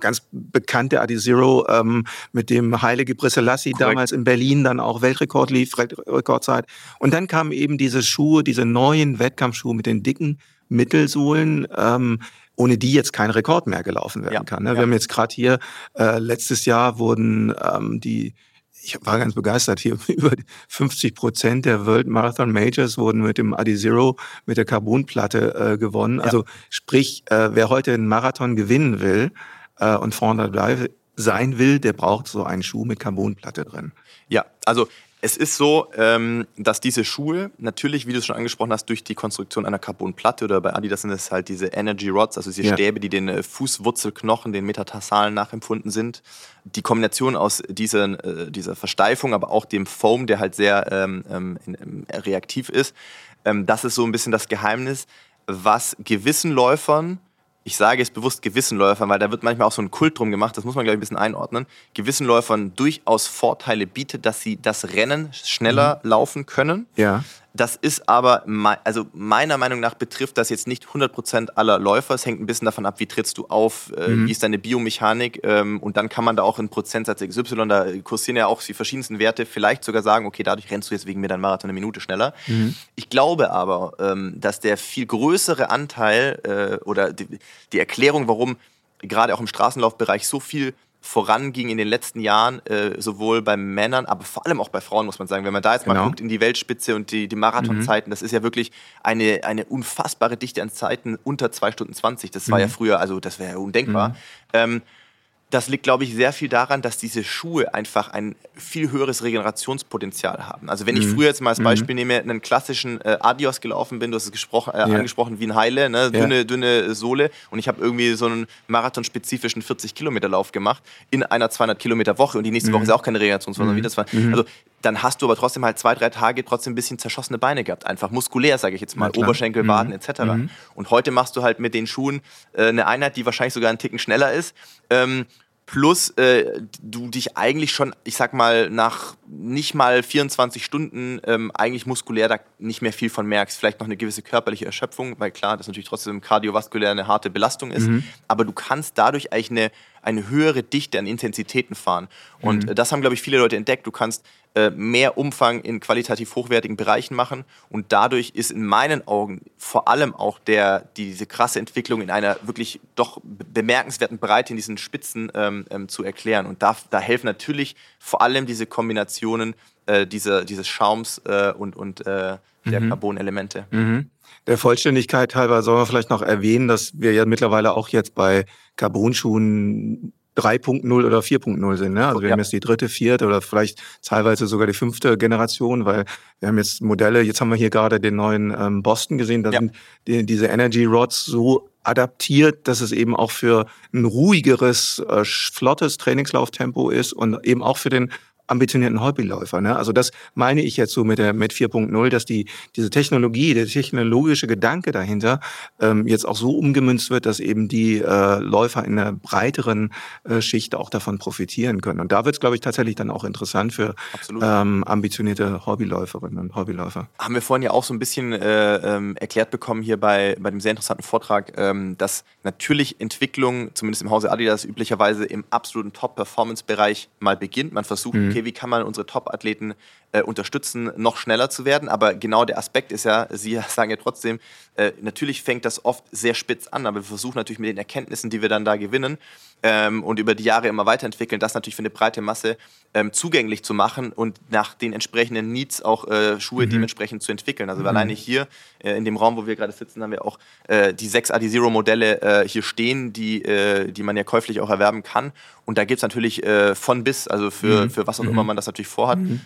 ganz bekannte Adizero Zero, ähm, mit dem Heilige Brisselassi damals in Berlin dann auch Weltrekord lief, Rekordzeit. Und dann kamen eben diese Schuhe, diese neuen Wettkampfschuhe mit den dicken Mittelsohlen, ähm, ohne die jetzt kein Rekord mehr gelaufen werden ja. kann. Ne? Wir ja. haben jetzt gerade hier, äh, letztes Jahr wurden ähm, die ich war ganz begeistert hier. Über 50 Prozent der World Marathon Majors wurden mit dem Adi Zero, mit der Carbonplatte äh, gewonnen. Ja. Also sprich, äh, wer heute einen Marathon gewinnen will äh, und vorne sein will, der braucht so einen Schuh mit Carbonplatte drin. Ja, also es ist so, ähm, dass diese Schuhe natürlich, wie du es schon angesprochen hast, durch die Konstruktion einer Carbonplatte oder bei Adidas sind es halt diese Energy Rods, also diese ja. Stäbe, die den äh, Fußwurzelknochen, den Metatarsalen nachempfunden sind. Die Kombination aus diesen, äh, dieser Versteifung, aber auch dem Foam, der halt sehr ähm, ähm, ähm reaktiv ist, ähm, das ist so ein bisschen das Geheimnis, was gewissen Läufern ich sage jetzt bewusst gewissen Läufern, weil da wird manchmal auch so ein Kult drum gemacht, das muss man, glaube ich, ein bisschen einordnen, gewissen Läufern durchaus Vorteile bietet, dass sie das Rennen schneller mhm. laufen können. Ja. Das ist aber, also meiner Meinung nach betrifft das jetzt nicht 100% aller Läufer. Es hängt ein bisschen davon ab, wie trittst du auf, äh, mhm. wie ist deine Biomechanik ähm, und dann kann man da auch in Prozentsatz XY, da kursieren ja auch die verschiedensten Werte, vielleicht sogar sagen, okay, dadurch rennst du jetzt wegen mir deinen Marathon eine Minute schneller. Mhm. Ich glaube aber, ähm, dass der viel größere Anteil äh, oder die, die Erklärung, warum gerade auch im Straßenlaufbereich so viel voranging in den letzten Jahren, äh, sowohl bei Männern, aber vor allem auch bei Frauen, muss man sagen. Wenn man da jetzt genau. mal guckt in die Weltspitze und die, die Marathonzeiten, mhm. das ist ja wirklich eine, eine unfassbare Dichte an Zeiten unter 2 Stunden 20. Das war ja mhm. früher, also das wäre ja undenkbar. Mhm. Ähm, das liegt, glaube ich, sehr viel daran, dass diese Schuhe einfach ein viel höheres Regenerationspotenzial haben. Also wenn mhm. ich früher jetzt mal als Beispiel mhm. nehme, einen klassischen äh, Adios gelaufen bin, du hast es gesprochen, äh, ja. angesprochen wie ein Heile, ne? dünne, ja. dünne Sohle und ich habe irgendwie so einen marathonspezifischen 40 Kilometer Lauf gemacht in einer 200 Kilometer Woche und die nächste mhm. Woche ist auch keine Regenerationswoche, mhm. sondern wieder mhm. Also dann hast du aber trotzdem halt zwei, drei Tage trotzdem ein bisschen zerschossene Beine gehabt. Einfach muskulär, sage ich jetzt mal. Oberschenkel, mhm. Waden etc. Mhm. Und heute machst du halt mit den Schuhen äh, eine Einheit, die wahrscheinlich sogar einen Ticken schneller ist. Ähm, plus äh, du dich eigentlich schon, ich sag mal, nach nicht mal 24 Stunden ähm, eigentlich muskulär da nicht mehr viel von merkst. Vielleicht noch eine gewisse körperliche Erschöpfung, weil klar, das natürlich trotzdem kardiovaskulär eine harte Belastung ist. Mhm. Aber du kannst dadurch eigentlich eine, eine höhere Dichte an Intensitäten fahren. Und mhm. das haben, glaube ich, viele Leute entdeckt. Du kannst äh, mehr Umfang in qualitativ hochwertigen Bereichen machen. Und dadurch ist in meinen Augen vor allem auch der, diese krasse Entwicklung in einer wirklich doch bemerkenswerten Breite in diesen Spitzen ähm, ähm, zu erklären. Und da, da helfen natürlich vor allem diese Kombinationen äh, diese, dieses Schaums äh, und, und äh, der mhm. Carbonelemente. Mhm. Der Vollständigkeit halber sollen wir vielleicht noch erwähnen, dass wir ja mittlerweile auch jetzt bei Carbonschuhen 3.0 oder 4.0 sind. Ne? Also wir ja. haben jetzt die dritte, vierte oder vielleicht teilweise sogar die fünfte Generation, weil wir haben jetzt Modelle, jetzt haben wir hier gerade den neuen ähm, Boston gesehen, da ja. sind die, diese Energy Rods so adaptiert, dass es eben auch für ein ruhigeres, äh, flottes Trainingslauftempo ist und eben auch für den ambitionierten Hobbyläufer. Ne? Also das meine ich jetzt so mit der mit 4.0, dass die diese Technologie, der technologische Gedanke dahinter ähm, jetzt auch so umgemünzt wird, dass eben die äh, Läufer in einer breiteren äh, Schicht auch davon profitieren können. Und da wird es, glaube ich, tatsächlich dann auch interessant für ähm, ambitionierte Hobbyläuferinnen und Hobbyläufer. Haben wir vorhin ja auch so ein bisschen äh, ähm, erklärt bekommen hier bei, bei dem sehr interessanten Vortrag, ähm, dass natürlich Entwicklung, zumindest im Hause Adidas, üblicherweise im absoluten Top-Performance-Bereich mal beginnt. Man versucht, mhm. Okay, wie kann man unsere Top-Athleten äh, unterstützen, noch schneller zu werden. Aber genau der Aspekt ist ja, Sie sagen ja trotzdem, äh, natürlich fängt das oft sehr spitz an, aber wir versuchen natürlich mit den Erkenntnissen, die wir dann da gewinnen ähm, und über die Jahre immer weiterentwickeln, das natürlich für eine breite Masse ähm, zugänglich zu machen und nach den entsprechenden Needs auch äh, Schuhe mhm. dementsprechend zu entwickeln. Also mhm. alleine hier äh, in dem Raum, wo wir gerade sitzen, haben wir auch äh, die sechs Adi Modelle äh, hier stehen, die, die man ja käuflich auch erwerben kann. Und da gibt es natürlich von bis, also für, mhm. für was auch immer mhm. man das natürlich vorhat. Mhm.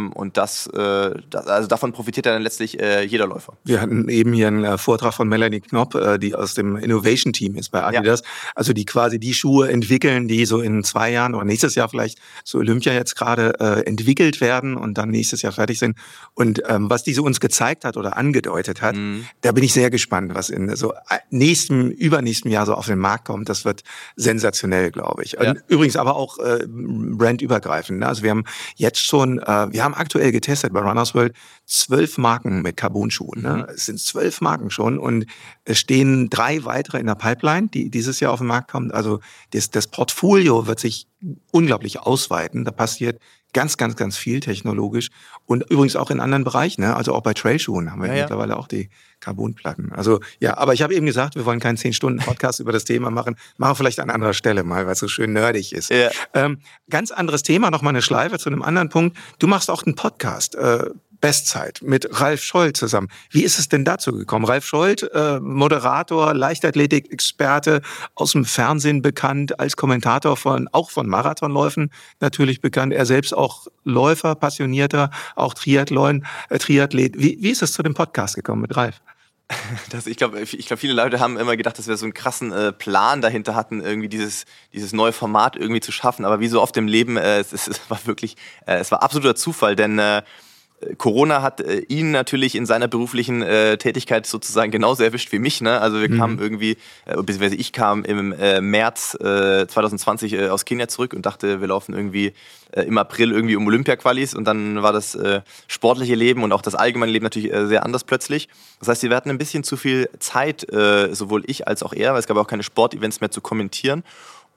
Ähm, und das, das, also davon profitiert dann letztlich jeder Läufer. Wir hatten eben hier einen Vortrag von Melanie Knopp, die aus dem Innovation Team ist bei Adidas. Ja. Also die quasi die Schuhe entwickeln, die so in zwei Jahren oder nächstes Jahr vielleicht zu Olympia jetzt gerade äh, entwickelt werden und dann nächstes Jahr fertig sind. Und ähm, was diese uns gezeigt hat oder angedeutet hat, mhm. da bin ich sehr gespannt, was in so äh, nächstem, übernächstem Jahr so auf den Markt kommt. Das wird sensationell, glaube ich. Ja. Übrigens aber auch äh, brandübergreifend. Ne? Also wir haben jetzt schon, äh, wir haben aktuell getestet bei Runners World zwölf Marken mit Carbon-Schuhen. Ne? Mhm. Es sind zwölf Marken schon und es stehen drei weitere in der Pipeline, die dieses Jahr auf den Markt kommen. Also das, das Portfolio wird sich unglaublich ausweiten. Da passiert ganz, ganz, ganz viel technologisch und übrigens auch in anderen Bereichen. Ne? Also auch bei Trailschuhen haben wir ja, ja. mittlerweile auch die Carbonplatten. Also ja, aber ich habe eben gesagt, wir wollen keinen zehn Stunden Podcast über das Thema machen. Machen wir vielleicht an anderer Stelle mal, weil es so schön nerdig ist. Ja. Ähm, ganz anderes Thema, noch mal eine Schleife zu einem anderen Punkt. Du machst auch einen Podcast. Äh, Bestzeit mit Ralf Scholz zusammen. Wie ist es denn dazu gekommen? Ralf Scholz, äh, Moderator, Leichtathletik-Experte, aus dem Fernsehen bekannt, als Kommentator von auch von Marathonläufen natürlich bekannt. Er selbst auch Läufer, passionierter, auch Triathlon, äh, Triathlet. Wie, wie ist es zu dem Podcast gekommen mit Ralf? Das, ich glaube, ich glaub, viele Leute haben immer gedacht, dass wir so einen krassen äh, Plan dahinter hatten, irgendwie dieses, dieses neue Format irgendwie zu schaffen. Aber wie so oft im Leben, äh, es, es, war wirklich, äh, es war absoluter Zufall, denn äh, Corona hat äh, ihn natürlich in seiner beruflichen äh, Tätigkeit sozusagen genauso erwischt wie mich. Ne? Also wir mhm. kamen irgendwie, äh, beziehungsweise ich kam im äh, März äh, 2020 äh, aus Kenia zurück und dachte, wir laufen irgendwie äh, im April irgendwie um Olympia-Qualis und dann war das äh, sportliche Leben und auch das allgemeine Leben natürlich äh, sehr anders plötzlich. Das heißt, wir hatten ein bisschen zu viel Zeit, äh, sowohl ich als auch er, weil es gab auch keine Sportevents mehr zu kommentieren.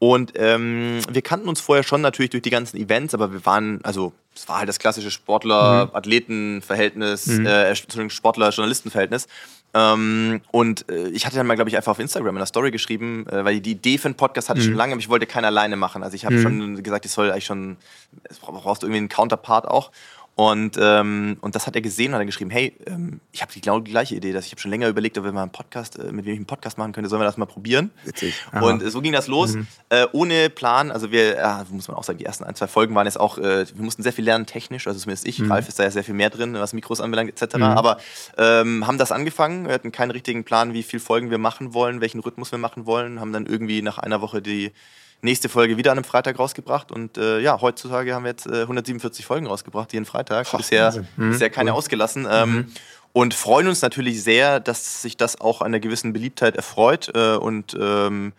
Und ähm, wir kannten uns vorher schon natürlich durch die ganzen Events, aber wir waren, also es war halt das klassische Sportler-Athleten-Verhältnis, mhm. äh, Sportler-Journalisten-Verhältnis. Ähm, und äh, ich hatte dann mal, glaube ich, einfach auf Instagram in der Story geschrieben, äh, weil die Idee für einen Podcast hatte ich mhm. schon lange, aber ich wollte keinen alleine machen. Also ich habe mhm. schon gesagt, ich soll eigentlich schon, es brauchst irgendwie einen Counterpart auch. Und, ähm, und das hat er gesehen und hat dann geschrieben, hey, ähm, ich habe genau die gleiche Idee, dass ich habe schon länger überlegt, ob wir mal einen Podcast, äh, mit wem ich einen Podcast machen könnte, sollen wir das mal probieren? Witzig. Aha. Und äh, so ging das los, mhm. äh, ohne Plan. Also wir, äh, muss man auch sagen, die ersten ein, zwei Folgen waren jetzt auch, äh, wir mussten sehr viel lernen technisch, also zumindest ich, mhm. Ralf ist da ja sehr viel mehr drin, was Mikros anbelangt etc. Mhm. Aber ähm, haben das angefangen, wir hatten keinen richtigen Plan, wie viele Folgen wir machen wollen, welchen Rhythmus wir machen wollen, haben dann irgendwie nach einer Woche die nächste Folge wieder an einem Freitag rausgebracht. Und äh, ja, heutzutage haben wir jetzt äh, 147 Folgen rausgebracht, jeden Freitag. Boah, bisher, mhm. bisher keine cool. ausgelassen. Ähm, mhm. Und freuen uns natürlich sehr, dass sich das auch einer gewissen Beliebtheit erfreut. Äh, und ähm,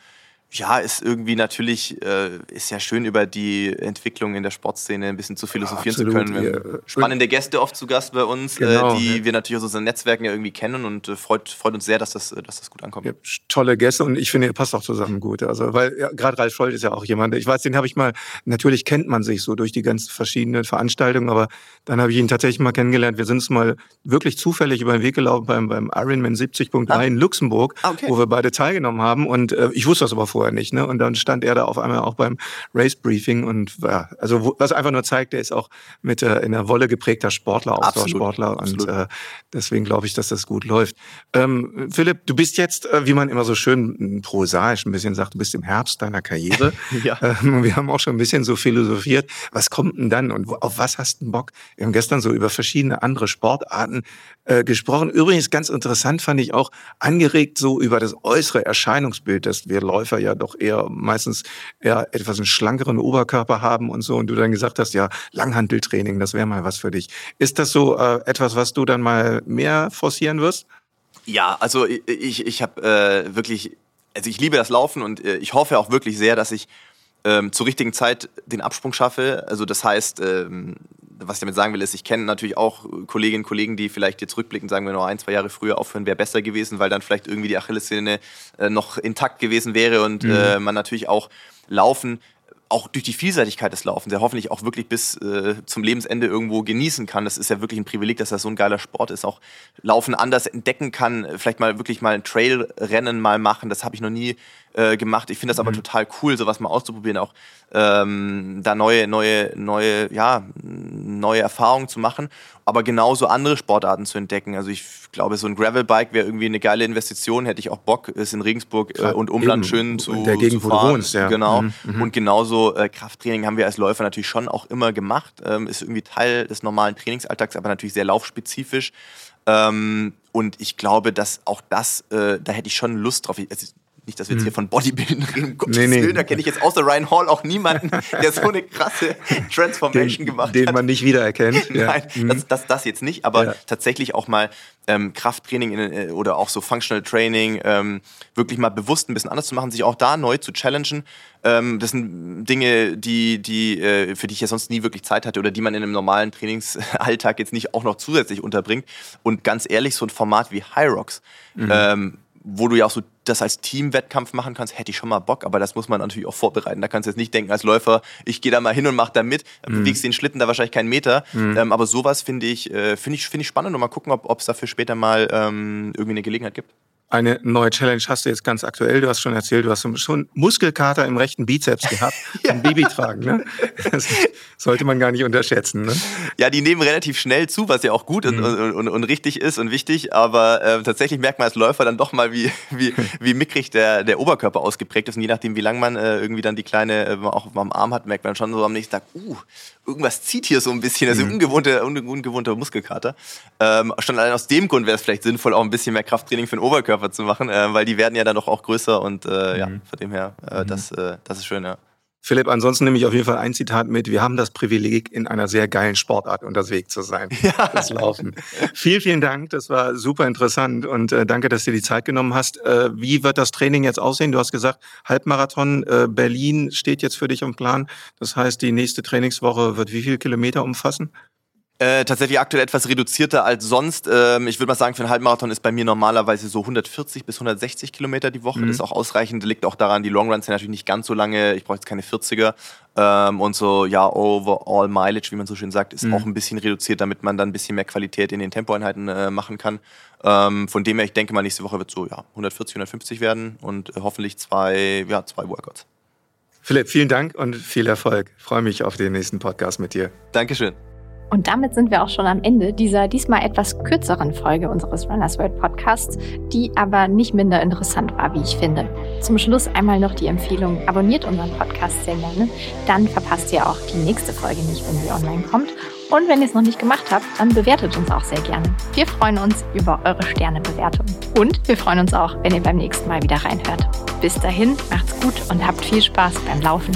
ja, ist irgendwie natürlich, äh, ist ja schön über die Entwicklung in der Sportszene ein bisschen zu philosophieren ja, zu können. Wir haben spannende Gäste oft zu Gast bei uns, äh, genau, äh, die ja. wir natürlich aus unseren Netzwerken ja irgendwie kennen und äh, freut, freut uns sehr, dass das, dass das gut ankommt. Ja, tolle Gäste und ich finde, ihr passt auch zusammen gut. Also, weil ja, gerade Ralf Scholz ist ja auch jemand, ich weiß, den habe ich mal, natürlich kennt man sich so durch die ganzen verschiedenen Veranstaltungen, aber dann habe ich ihn tatsächlich mal kennengelernt. Wir sind es mal wirklich zufällig über den Weg gelaufen beim, beim Ironman 70.3 ah. in Luxemburg, ah, okay. wo wir beide teilgenommen haben und äh, ich wusste das aber vorher nicht. Ne? Und dann stand er da auf einmal auch beim Race Briefing und ja, also was einfach nur zeigt, der ist auch mit äh, in der Wolle geprägter Sportler, Ausdauersportler und äh, deswegen glaube ich, dass das gut läuft. Ähm, Philipp, du bist jetzt, äh, wie man immer so schön prosaisch ein bisschen sagt, du bist im Herbst deiner Karriere. ja. Ähm, wir haben auch schon ein bisschen so philosophiert. Was kommt denn dann und auf was hast du Bock? Wir haben gestern so über verschiedene andere Sportarten äh, gesprochen. Übrigens ganz interessant fand ich auch angeregt so über das äußere Erscheinungsbild, dass wir Läufer ja doch eher meistens eher etwas einen schlankeren Oberkörper haben und so und du dann gesagt hast, ja, Langhanteltraining, das wäre mal was für dich. Ist das so äh, etwas, was du dann mal mehr forcieren wirst? Ja, also ich, ich habe äh, wirklich, also ich liebe das Laufen und äh, ich hoffe auch wirklich sehr, dass ich ähm, zur richtigen Zeit den Absprung schaffe. Also das heißt, ähm, was ich damit sagen will, ist, ich kenne natürlich auch Kolleginnen und Kollegen, die vielleicht jetzt rückblickend sagen, wenn wir noch ein, zwei Jahre früher aufhören, wäre besser gewesen, weil dann vielleicht irgendwie die Achillessehne äh, noch intakt gewesen wäre und mhm. äh, man natürlich auch Laufen auch durch die Vielseitigkeit des Laufens ja hoffentlich auch wirklich bis äh, zum Lebensende irgendwo genießen kann. Das ist ja wirklich ein Privileg, dass das so ein geiler Sport ist. Auch Laufen anders entdecken kann, vielleicht mal wirklich mal ein Trailrennen mal machen. Das habe ich noch nie äh, gemacht. Ich finde das aber mhm. total cool, sowas mal auszuprobieren, auch ähm, da neue, neue, neue, ja, neue Erfahrungen zu machen, aber genauso andere Sportarten zu entdecken. Also ich glaube, so ein Gravelbike wäre irgendwie eine geile Investition, hätte ich auch Bock, es in Regensburg äh, und Umland Eben. schön zu, in der Gegend, zu fahren. Wo du wohnst, ja. Genau. Mhm. mhm. Und genauso äh, Krafttraining haben wir als Läufer natürlich schon auch immer gemacht. Ähm, ist irgendwie Teil des normalen Trainingsalltags, aber natürlich sehr laufspezifisch. Ähm, und ich glaube, dass auch das, äh, da hätte ich schon Lust drauf. Ich, also nicht, dass wir jetzt hier hm. von Bodybuilding reden, um Gottes nee, nee. Willen, da kenne ich jetzt außer Ryan Hall auch niemanden, der so eine krasse Transformation den, gemacht den hat. Den man nicht wiedererkennt. Nein, ja. das, das, das jetzt nicht, aber ja. tatsächlich auch mal ähm, Krafttraining in, äh, oder auch so Functional Training ähm, wirklich mal bewusst ein bisschen anders zu machen, sich auch da neu zu challengen. Ähm, das sind Dinge, die, die, äh, für die ich ja sonst nie wirklich Zeit hatte oder die man in einem normalen Trainingsalltag jetzt nicht auch noch zusätzlich unterbringt. Und ganz ehrlich, so ein Format wie High Rocks, mhm. ähm, wo du ja auch so das als Teamwettkampf machen kannst, hätte ich schon mal Bock, aber das muss man natürlich auch vorbereiten. Da kannst du jetzt nicht denken als Läufer, ich gehe da mal hin und mache da mit, mhm. bewegst den Schlitten da wahrscheinlich keinen Meter. Mhm. Ähm, aber sowas finde ich, äh, finde ich, finde ich spannend und mal gucken, ob es dafür später mal ähm, irgendwie eine Gelegenheit gibt. Eine neue Challenge hast du jetzt ganz aktuell. Du hast schon erzählt, du hast schon Muskelkater im rechten Bizeps gehabt ja. Baby tragen. Ne? Das sollte man gar nicht unterschätzen. Ne? Ja, die nehmen relativ schnell zu, was ja auch gut mhm. und, und, und, richtig ist und wichtig. Aber äh, tatsächlich merkt man als Läufer dann doch mal, wie, wie, wie mickrig der, der Oberkörper ausgeprägt ist. Und je nachdem, wie lang man äh, irgendwie dann die kleine äh, auch am Arm hat, merkt man schon so am nächsten Tag, uh, irgendwas zieht hier so ein bisschen. Also mhm. ungewohnte, ungewohnter Muskelkater. Ähm, schon allein aus dem Grund wäre es vielleicht sinnvoll, auch ein bisschen mehr Krafttraining für den Oberkörper zu machen, äh, weil die werden ja dann doch auch größer und äh, mhm. ja, von dem her, äh, mhm. das, äh, das ist schön, ja. Philipp, ansonsten nehme ich auf jeden Fall ein Zitat mit. Wir haben das Privileg, in einer sehr geilen Sportart unterwegs zu sein. Ja. Das Laufen. vielen, vielen Dank. Das war super interessant und äh, danke, dass du dir die Zeit genommen hast. Äh, wie wird das Training jetzt aussehen? Du hast gesagt, Halbmarathon äh, Berlin steht jetzt für dich im Plan. Das heißt, die nächste Trainingswoche wird wie viele Kilometer umfassen? Äh, tatsächlich aktuell etwas reduzierter als sonst. Ähm, ich würde mal sagen, für einen Halbmarathon ist bei mir normalerweise so 140 bis 160 Kilometer die Woche. Mhm. Das ist auch ausreichend. Liegt auch daran, die Longruns sind natürlich nicht ganz so lange. Ich brauche jetzt keine 40er. Ähm, und so, ja, overall Mileage, wie man so schön sagt, ist mhm. auch ein bisschen reduziert, damit man dann ein bisschen mehr Qualität in den Tempoeinheiten äh, machen kann. Ähm, von dem her, ich denke mal, nächste Woche wird so ja, 140, 150 werden und äh, hoffentlich zwei, ja, zwei Workouts. Philipp, vielen Dank und viel Erfolg. Ich freue mich auf den nächsten Podcast mit dir. Dankeschön. Und damit sind wir auch schon am Ende dieser diesmal etwas kürzeren Folge unseres Runners World Podcasts, die aber nicht minder interessant war, wie ich finde. Zum Schluss einmal noch die Empfehlung, abonniert unseren Podcast sehr gerne, dann verpasst ihr auch die nächste Folge nicht, wenn sie online kommt. Und wenn ihr es noch nicht gemacht habt, dann bewertet uns auch sehr gerne. Wir freuen uns über eure Sternebewertung. Und wir freuen uns auch, wenn ihr beim nächsten Mal wieder reinhört. Bis dahin, macht's gut und habt viel Spaß beim Laufen.